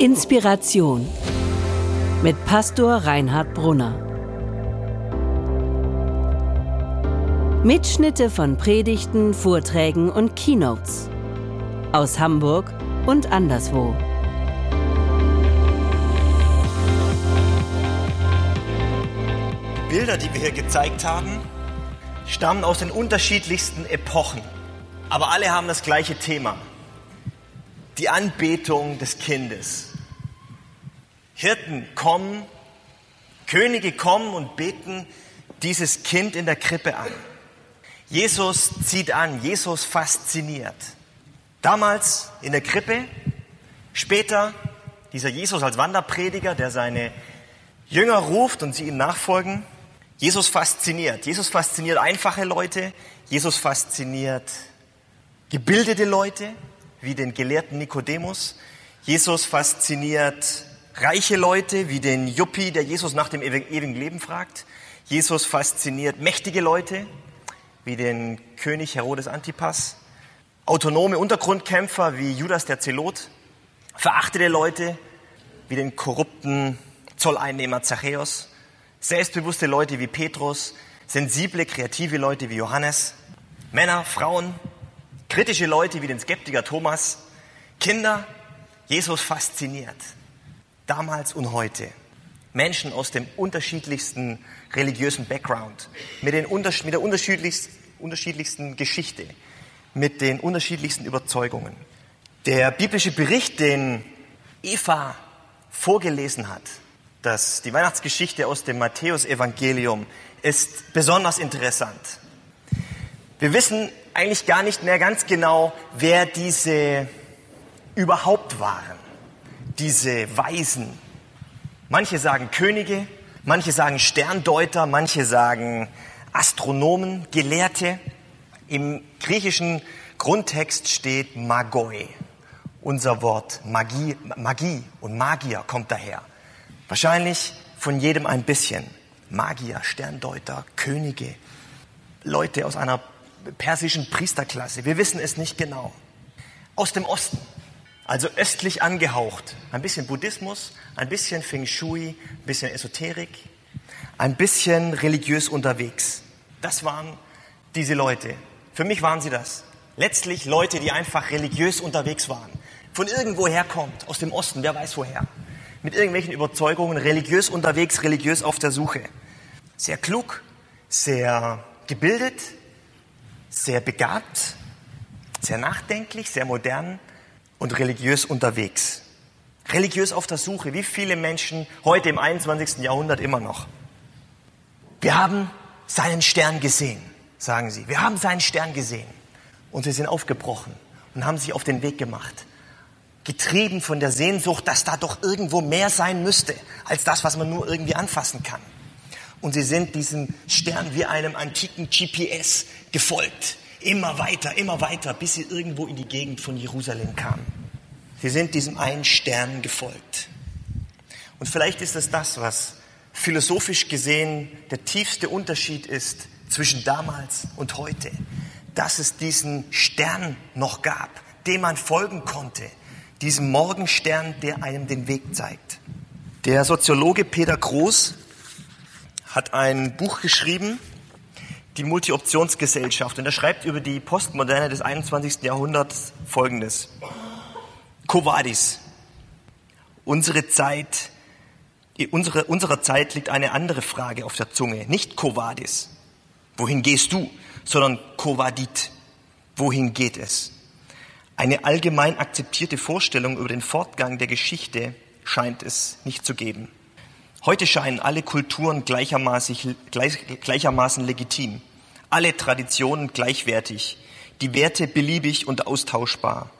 Inspiration mit Pastor Reinhard Brunner. Mitschnitte von Predigten, Vorträgen und Keynotes aus Hamburg und anderswo. Bilder, die wir hier gezeigt haben, stammen aus den unterschiedlichsten Epochen, aber alle haben das gleiche Thema die Anbetung des Kindes. Hirten kommen, Könige kommen und beten dieses Kind in der Krippe an. Jesus zieht an, Jesus fasziniert. Damals in der Krippe, später dieser Jesus als Wanderprediger, der seine Jünger ruft und sie ihm nachfolgen. Jesus fasziniert. Jesus fasziniert einfache Leute. Jesus fasziniert gebildete Leute wie den gelehrten Nikodemus. Jesus fasziniert reiche Leute wie den Juppie, der Jesus nach dem ewigen Leben fragt. Jesus fasziniert mächtige Leute wie den König Herodes Antipas. Autonome Untergrundkämpfer wie Judas der Zelot. Verachtete Leute wie den korrupten Zolleinnehmer Zachäus. Selbstbewusste Leute wie Petrus. Sensible, kreative Leute wie Johannes. Männer, Frauen, Kritische Leute wie den Skeptiker Thomas, Kinder, Jesus fasziniert. Damals und heute. Menschen aus dem unterschiedlichsten religiösen Background, mit, den, mit der unterschiedlichsten, unterschiedlichsten Geschichte, mit den unterschiedlichsten Überzeugungen. Der biblische Bericht, den Eva vorgelesen hat, dass die Weihnachtsgeschichte aus dem Matthäusevangelium ist besonders interessant. Wir wissen eigentlich gar nicht mehr ganz genau, wer diese überhaupt waren, diese Weisen. Manche sagen Könige, manche sagen Sterndeuter, manche sagen Astronomen, Gelehrte. Im griechischen Grundtext steht Magoi. Unser Wort Magie, Magie und Magier kommt daher. Wahrscheinlich von jedem ein bisschen. Magier, Sterndeuter, Könige, Leute aus einer persischen Priesterklasse. Wir wissen es nicht genau. Aus dem Osten, also östlich angehaucht. Ein bisschen Buddhismus, ein bisschen Feng Shui, ein bisschen Esoterik, ein bisschen religiös unterwegs. Das waren diese Leute. Für mich waren sie das. Letztlich Leute, die einfach religiös unterwegs waren. Von irgendwo herkommt, aus dem Osten, wer weiß woher. Mit irgendwelchen Überzeugungen, religiös unterwegs, religiös auf der Suche. Sehr klug, sehr gebildet, sehr begabt, sehr nachdenklich, sehr modern und religiös unterwegs. Religiös auf der Suche, wie viele Menschen heute im 21. Jahrhundert immer noch. Wir haben seinen Stern gesehen, sagen sie. Wir haben seinen Stern gesehen. Und sie sind aufgebrochen und haben sich auf den Weg gemacht. Getrieben von der Sehnsucht, dass da doch irgendwo mehr sein müsste, als das, was man nur irgendwie anfassen kann. Und sie sind diesem Stern wie einem antiken GPS gefolgt. Immer weiter, immer weiter, bis sie irgendwo in die Gegend von Jerusalem kamen. Sie sind diesem einen Stern gefolgt. Und vielleicht ist es das, was philosophisch gesehen der tiefste Unterschied ist zwischen damals und heute. Dass es diesen Stern noch gab, dem man folgen konnte. Diesem Morgenstern, der einem den Weg zeigt. Der Soziologe Peter Groß hat ein Buch geschrieben, die Multi-Optionsgesellschaft, und er schreibt über die Postmoderne des 21. Jahrhunderts Folgendes. Covadis. Unsere Zeit, unsere, unserer Zeit liegt eine andere Frage auf der Zunge. Nicht Covadis. Wohin gehst du? Sondern Covadit. Wohin geht es? Eine allgemein akzeptierte Vorstellung über den Fortgang der Geschichte scheint es nicht zu geben. Heute scheinen alle Kulturen gleichermaßen, gleich, gleichermaßen legitim, alle Traditionen gleichwertig, die Werte beliebig und austauschbar.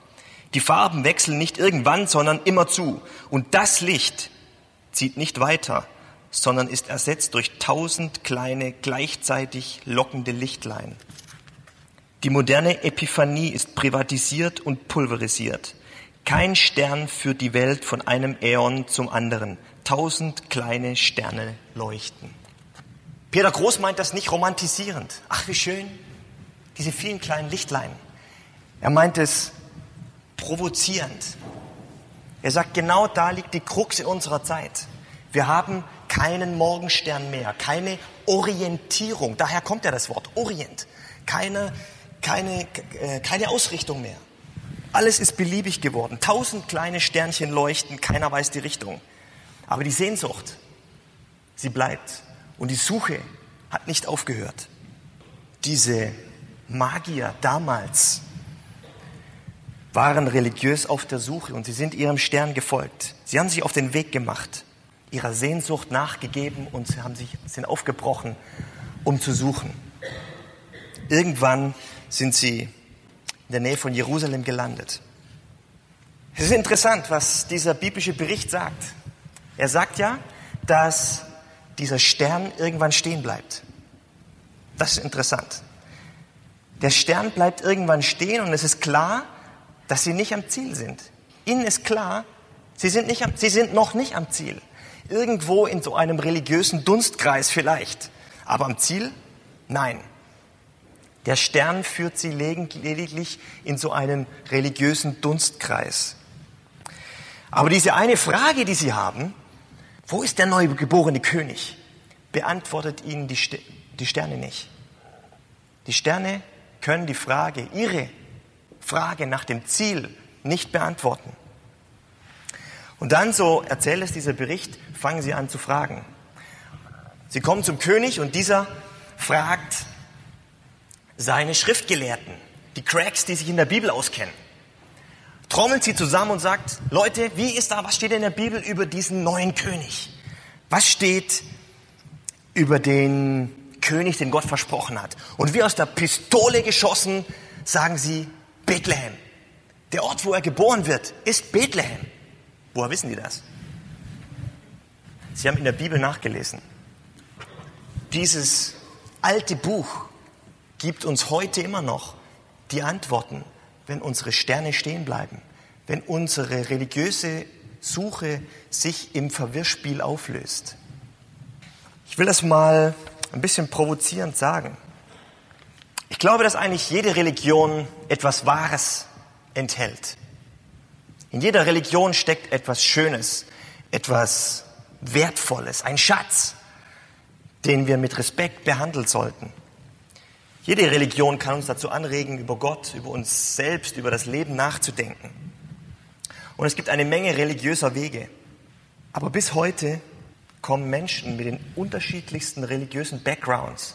Die Farben wechseln nicht irgendwann, sondern immerzu. Und das Licht zieht nicht weiter, sondern ist ersetzt durch tausend kleine, gleichzeitig lockende Lichtlein. Die moderne Epiphanie ist privatisiert und pulverisiert. Kein Stern führt die Welt von einem Äon zum anderen tausend kleine Sterne leuchten. Peter Groß meint das nicht romantisierend. Ach, wie schön, diese vielen kleinen Lichtlein. Er meint es provozierend. Er sagt, genau da liegt die Krux in unserer Zeit. Wir haben keinen Morgenstern mehr, keine Orientierung. Daher kommt ja das Wort Orient. Keine, keine, äh, keine Ausrichtung mehr. Alles ist beliebig geworden. Tausend kleine Sternchen leuchten, keiner weiß die Richtung. Aber die Sehnsucht, sie bleibt. Und die Suche hat nicht aufgehört. Diese Magier damals waren religiös auf der Suche und sie sind ihrem Stern gefolgt. Sie haben sich auf den Weg gemacht, ihrer Sehnsucht nachgegeben und sie haben sich, sind aufgebrochen, um zu suchen. Irgendwann sind sie in der Nähe von Jerusalem gelandet. Es ist interessant, was dieser biblische Bericht sagt. Er sagt ja, dass dieser Stern irgendwann stehen bleibt. Das ist interessant. Der Stern bleibt irgendwann stehen und es ist klar, dass sie nicht am Ziel sind. Ihnen ist klar, sie sind, nicht am, sie sind noch nicht am Ziel. Irgendwo in so einem religiösen Dunstkreis vielleicht. Aber am Ziel? Nein. Der Stern führt sie lediglich in so einen religiösen Dunstkreis. Aber diese eine Frage, die sie haben, wo ist der neugeborene König? Beantwortet ihnen die, St die Sterne nicht. Die Sterne können die Frage, ihre Frage nach dem Ziel nicht beantworten. Und dann, so erzählt es dieser Bericht, fangen sie an zu fragen. Sie kommen zum König und dieser fragt seine Schriftgelehrten, die Cracks, die sich in der Bibel auskennen trommelt sie zusammen und sagt, Leute, wie ist da, was steht in der Bibel über diesen neuen König? Was steht über den König, den Gott versprochen hat? Und wie aus der Pistole geschossen sagen sie Bethlehem. Der Ort, wo er geboren wird, ist Bethlehem. Woher wissen die das? Sie haben in der Bibel nachgelesen. Dieses alte Buch gibt uns heute immer noch die Antworten wenn unsere Sterne stehen bleiben, wenn unsere religiöse Suche sich im Verwirrspiel auflöst. Ich will das mal ein bisschen provozierend sagen. Ich glaube, dass eigentlich jede Religion etwas Wahres enthält. In jeder Religion steckt etwas Schönes, etwas Wertvolles, ein Schatz, den wir mit Respekt behandeln sollten. Jede Religion kann uns dazu anregen, über Gott, über uns selbst, über das Leben nachzudenken. Und es gibt eine Menge religiöser Wege. Aber bis heute kommen Menschen mit den unterschiedlichsten religiösen Backgrounds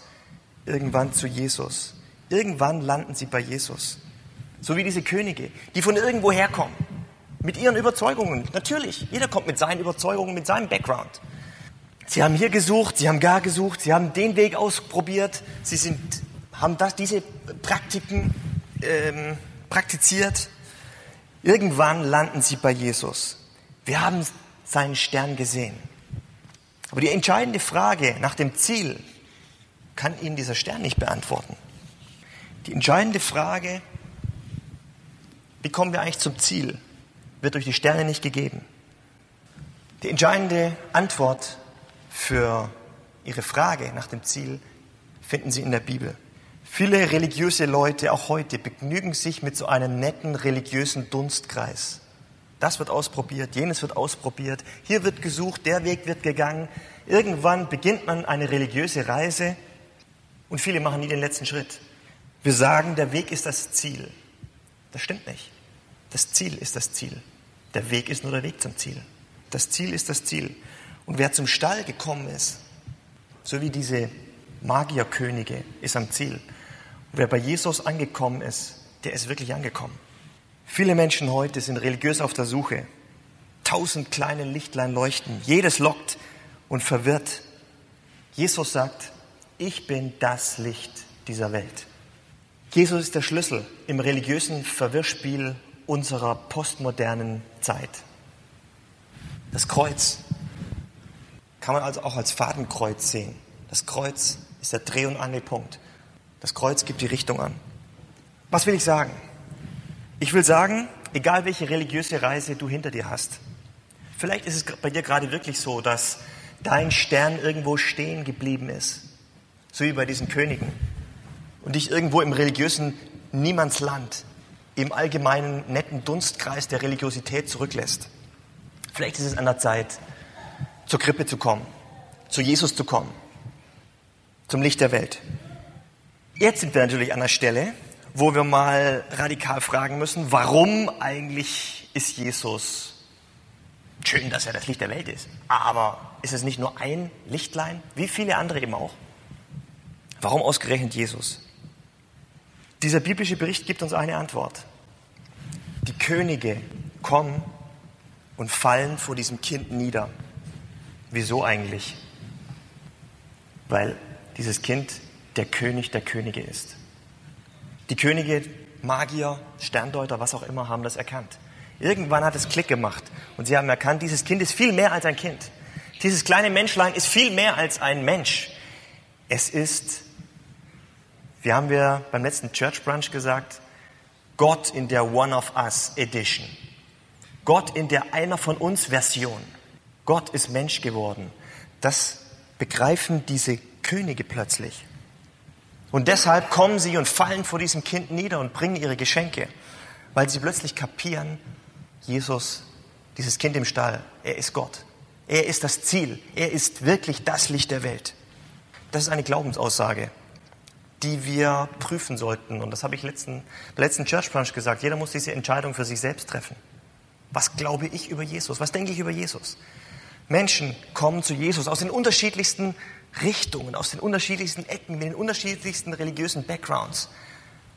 irgendwann zu Jesus. Irgendwann landen sie bei Jesus. So wie diese Könige, die von irgendwo herkommen. Mit ihren Überzeugungen. Natürlich, jeder kommt mit seinen Überzeugungen, mit seinem Background. Sie haben hier gesucht, sie haben gar gesucht, sie haben den Weg ausprobiert, sie sind haben das, diese Praktiken ähm, praktiziert. Irgendwann landen sie bei Jesus. Wir haben seinen Stern gesehen. Aber die entscheidende Frage nach dem Ziel kann Ihnen dieser Stern nicht beantworten. Die entscheidende Frage, wie kommen wir eigentlich zum Ziel, wird durch die Sterne nicht gegeben. Die entscheidende Antwort für Ihre Frage nach dem Ziel finden Sie in der Bibel. Viele religiöse Leute, auch heute, begnügen sich mit so einem netten religiösen Dunstkreis. Das wird ausprobiert, jenes wird ausprobiert, hier wird gesucht, der Weg wird gegangen. Irgendwann beginnt man eine religiöse Reise und viele machen nie den letzten Schritt. Wir sagen, der Weg ist das Ziel. Das stimmt nicht. Das Ziel ist das Ziel. Der Weg ist nur der Weg zum Ziel. Das Ziel ist das Ziel. Und wer zum Stall gekommen ist, so wie diese Magierkönige, ist am Ziel. Wer bei Jesus angekommen ist, der ist wirklich angekommen. Viele Menschen heute sind religiös auf der Suche. Tausend kleine Lichtlein leuchten. Jedes lockt und verwirrt. Jesus sagt, ich bin das Licht dieser Welt. Jesus ist der Schlüssel im religiösen Verwirrspiel unserer postmodernen Zeit. Das Kreuz kann man also auch als Fadenkreuz sehen. Das Kreuz ist der Dreh- und Angelpunkt. Das Kreuz gibt die Richtung an. Was will ich sagen? Ich will sagen, egal welche religiöse Reise du hinter dir hast, vielleicht ist es bei dir gerade wirklich so, dass dein Stern irgendwo stehen geblieben ist, so wie bei diesen Königen, und dich irgendwo im religiösen Niemandsland, im allgemeinen netten Dunstkreis der Religiosität zurücklässt. Vielleicht ist es an der Zeit, zur Krippe zu kommen, zu Jesus zu kommen, zum Licht der Welt. Jetzt sind wir natürlich an der Stelle, wo wir mal radikal fragen müssen, warum eigentlich ist Jesus schön, dass er das Licht der Welt ist. Aber ist es nicht nur ein Lichtlein, wie viele andere eben auch? Warum ausgerechnet Jesus? Dieser biblische Bericht gibt uns eine Antwort. Die Könige kommen und fallen vor diesem Kind nieder. Wieso eigentlich? Weil dieses Kind der König der Könige ist. Die Könige, Magier, Sterndeuter, was auch immer, haben das erkannt. Irgendwann hat es Klick gemacht und sie haben erkannt, dieses Kind ist viel mehr als ein Kind. Dieses kleine Menschlein ist viel mehr als ein Mensch. Es ist, wie haben wir beim letzten Church Brunch gesagt, Gott in der One of Us Edition. Gott in der Einer von uns Version. Gott ist Mensch geworden. Das begreifen diese Könige plötzlich. Und deshalb kommen sie und fallen vor diesem Kind nieder und bringen ihre Geschenke, weil sie plötzlich kapieren, Jesus, dieses Kind im Stall, er ist Gott. Er ist das Ziel. Er ist wirklich das Licht der Welt. Das ist eine Glaubensaussage, die wir prüfen sollten. Und das habe ich letzten, letzten Church Brunch gesagt. Jeder muss diese Entscheidung für sich selbst treffen. Was glaube ich über Jesus? Was denke ich über Jesus? Menschen kommen zu Jesus aus den unterschiedlichsten Richtungen, aus den unterschiedlichsten Ecken, mit den unterschiedlichsten religiösen Backgrounds.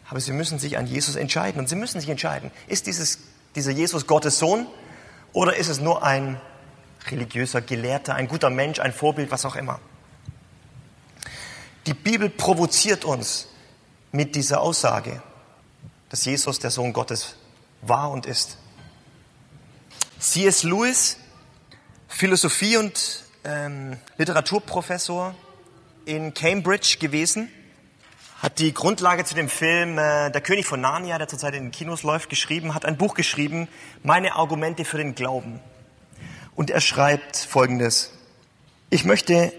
Aber sie müssen sich an Jesus entscheiden. Und sie müssen sich entscheiden, ist dieses, dieser Jesus Gottes Sohn oder ist es nur ein religiöser Gelehrter, ein guter Mensch, ein Vorbild, was auch immer? Die Bibel provoziert uns mit dieser Aussage, dass Jesus der Sohn Gottes war und ist. C.S. Lewis, Philosophie- und ähm, Literaturprofessor in Cambridge gewesen, hat die Grundlage zu dem Film äh, Der König von Narnia, der zurzeit in den Kinos läuft, geschrieben, hat ein Buch geschrieben, Meine Argumente für den Glauben. Und er schreibt Folgendes. Ich möchte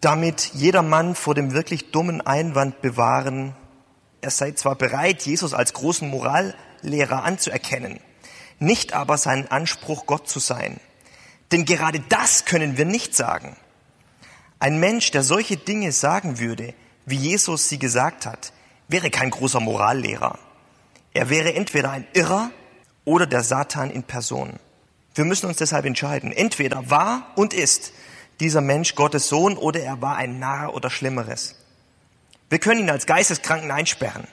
damit jedermann vor dem wirklich dummen Einwand bewahren, er sei zwar bereit, Jesus als großen Morallehrer anzuerkennen, nicht aber seinen Anspruch, Gott zu sein. Denn gerade das können wir nicht sagen. Ein Mensch, der solche Dinge sagen würde, wie Jesus sie gesagt hat, wäre kein großer Morallehrer. Er wäre entweder ein Irrer oder der Satan in Person. Wir müssen uns deshalb entscheiden. Entweder war und ist dieser Mensch Gottes Sohn oder er war ein Narr oder Schlimmeres. Wir können ihn als Geisteskranken einsperren.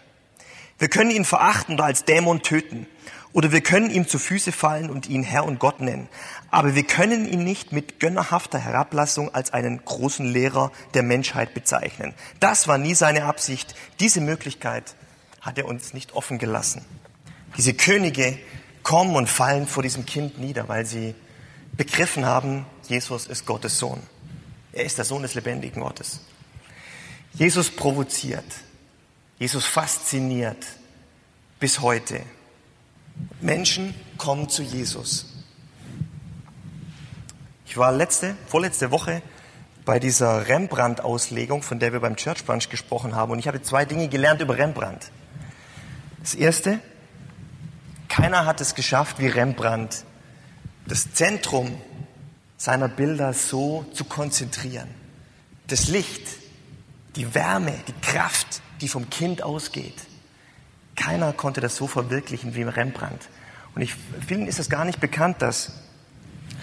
Wir können ihn verachten oder als Dämon töten. Oder wir können ihm zu Füße fallen und ihn Herr und Gott nennen. Aber wir können ihn nicht mit gönnerhafter Herablassung als einen großen Lehrer der Menschheit bezeichnen. Das war nie seine Absicht. Diese Möglichkeit hat er uns nicht offen gelassen. Diese Könige kommen und fallen vor diesem Kind nieder, weil sie begriffen haben, Jesus ist Gottes Sohn. Er ist der Sohn des lebendigen Gottes. Jesus provoziert. Jesus fasziniert bis heute. Menschen kommen zu Jesus. Ich war letzte, vorletzte Woche bei dieser Rembrandt-Auslegung, von der wir beim Church Brunch gesprochen haben, und ich habe zwei Dinge gelernt über Rembrandt. Das erste, keiner hat es geschafft, wie Rembrandt, das Zentrum seiner Bilder so zu konzentrieren. Das Licht, die Wärme, die Kraft, die vom Kind ausgeht, keiner konnte das so verwirklichen wie Rembrandt. Und ich, vielen ist es gar nicht bekannt, dass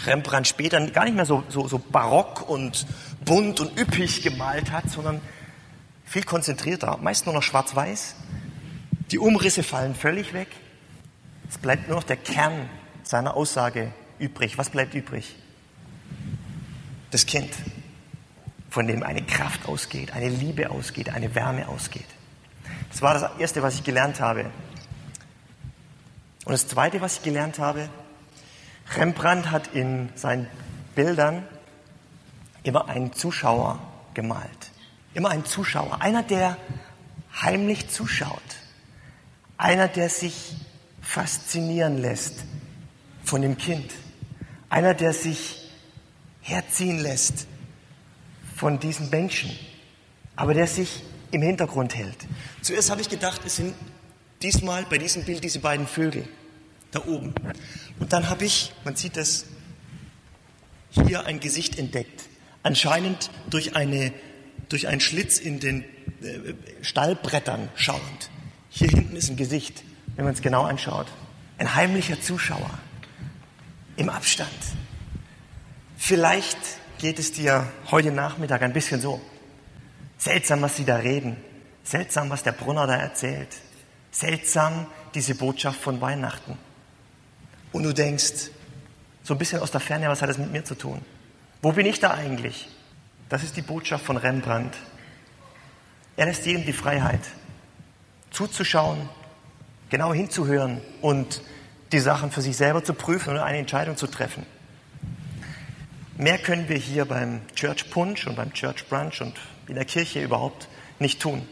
Rembrandt später gar nicht mehr so, so, so barock und bunt und üppig gemalt hat, sondern viel konzentrierter, meist nur noch schwarz-weiß. Die Umrisse fallen völlig weg. Es bleibt nur noch der Kern seiner Aussage übrig. Was bleibt übrig? Das Kind, von dem eine Kraft ausgeht, eine Liebe ausgeht, eine Wärme ausgeht. Das war das Erste, was ich gelernt habe. Und das Zweite, was ich gelernt habe, Rembrandt hat in seinen Bildern immer einen Zuschauer gemalt. Immer einen Zuschauer. Einer, der heimlich zuschaut. Einer, der sich faszinieren lässt von dem Kind. Einer, der sich herziehen lässt von diesen Menschen. Aber der sich im Hintergrund hält. Zuerst habe ich gedacht, es sind diesmal bei diesem Bild diese beiden Vögel da oben. Und dann habe ich, man sieht das hier ein Gesicht entdeckt. Anscheinend durch, eine, durch einen Schlitz in den äh, Stallbrettern schauend. Hier hinten ist ein Gesicht, wenn man es genau anschaut. Ein heimlicher Zuschauer im Abstand. Vielleicht geht es dir heute Nachmittag ein bisschen so. Seltsam, was sie da reden. Seltsam, was der Brunner da erzählt. Seltsam, diese Botschaft von Weihnachten. Und du denkst, so ein bisschen aus der Ferne, was hat das mit mir zu tun? Wo bin ich da eigentlich? Das ist die Botschaft von Rembrandt. Er lässt jedem die Freiheit, zuzuschauen, genau hinzuhören und die Sachen für sich selber zu prüfen und eine Entscheidung zu treffen. Mehr können wir hier beim Church Punch und beim Church Brunch und in der Kirche überhaupt nicht tun.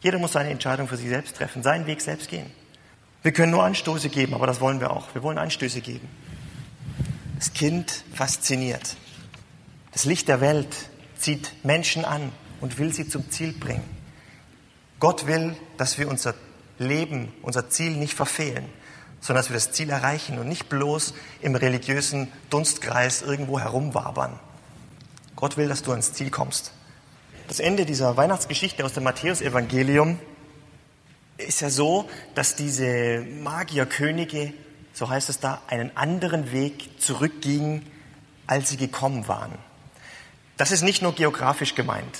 Jeder muss seine Entscheidung für sich selbst treffen, seinen Weg selbst gehen. Wir können nur Anstöße geben, aber das wollen wir auch. Wir wollen Anstöße geben. Das Kind fasziniert. Das Licht der Welt zieht Menschen an und will sie zum Ziel bringen. Gott will, dass wir unser Leben, unser Ziel nicht verfehlen, sondern dass wir das Ziel erreichen und nicht bloß im religiösen Dunstkreis irgendwo herumwabern. Gott will, dass du ans Ziel kommst. Das Ende dieser Weihnachtsgeschichte aus dem Matthäusevangelium ist ja so, dass diese Magierkönige, so heißt es da, einen anderen Weg zurückgingen, als sie gekommen waren. Das ist nicht nur geografisch gemeint.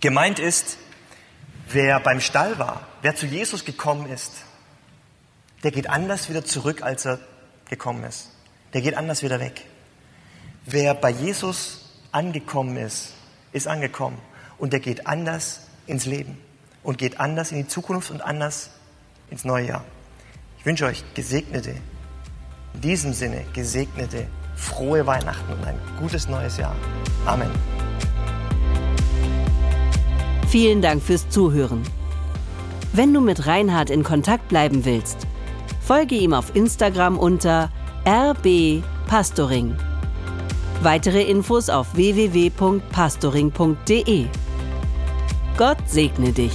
Gemeint ist, wer beim Stall war, wer zu Jesus gekommen ist, der geht anders wieder zurück, als er gekommen ist. Der geht anders wieder weg. Wer bei Jesus angekommen ist, ist angekommen. Und der geht anders ins Leben und geht anders in die Zukunft und anders ins neue Jahr. Ich wünsche euch gesegnete, in diesem Sinne gesegnete, frohe Weihnachten und ein gutes neues Jahr. Amen. Vielen Dank fürs Zuhören. Wenn du mit Reinhard in Kontakt bleiben willst, folge ihm auf Instagram unter rbpastoring. Weitere Infos auf www.pastoring.de. Gott segne dich.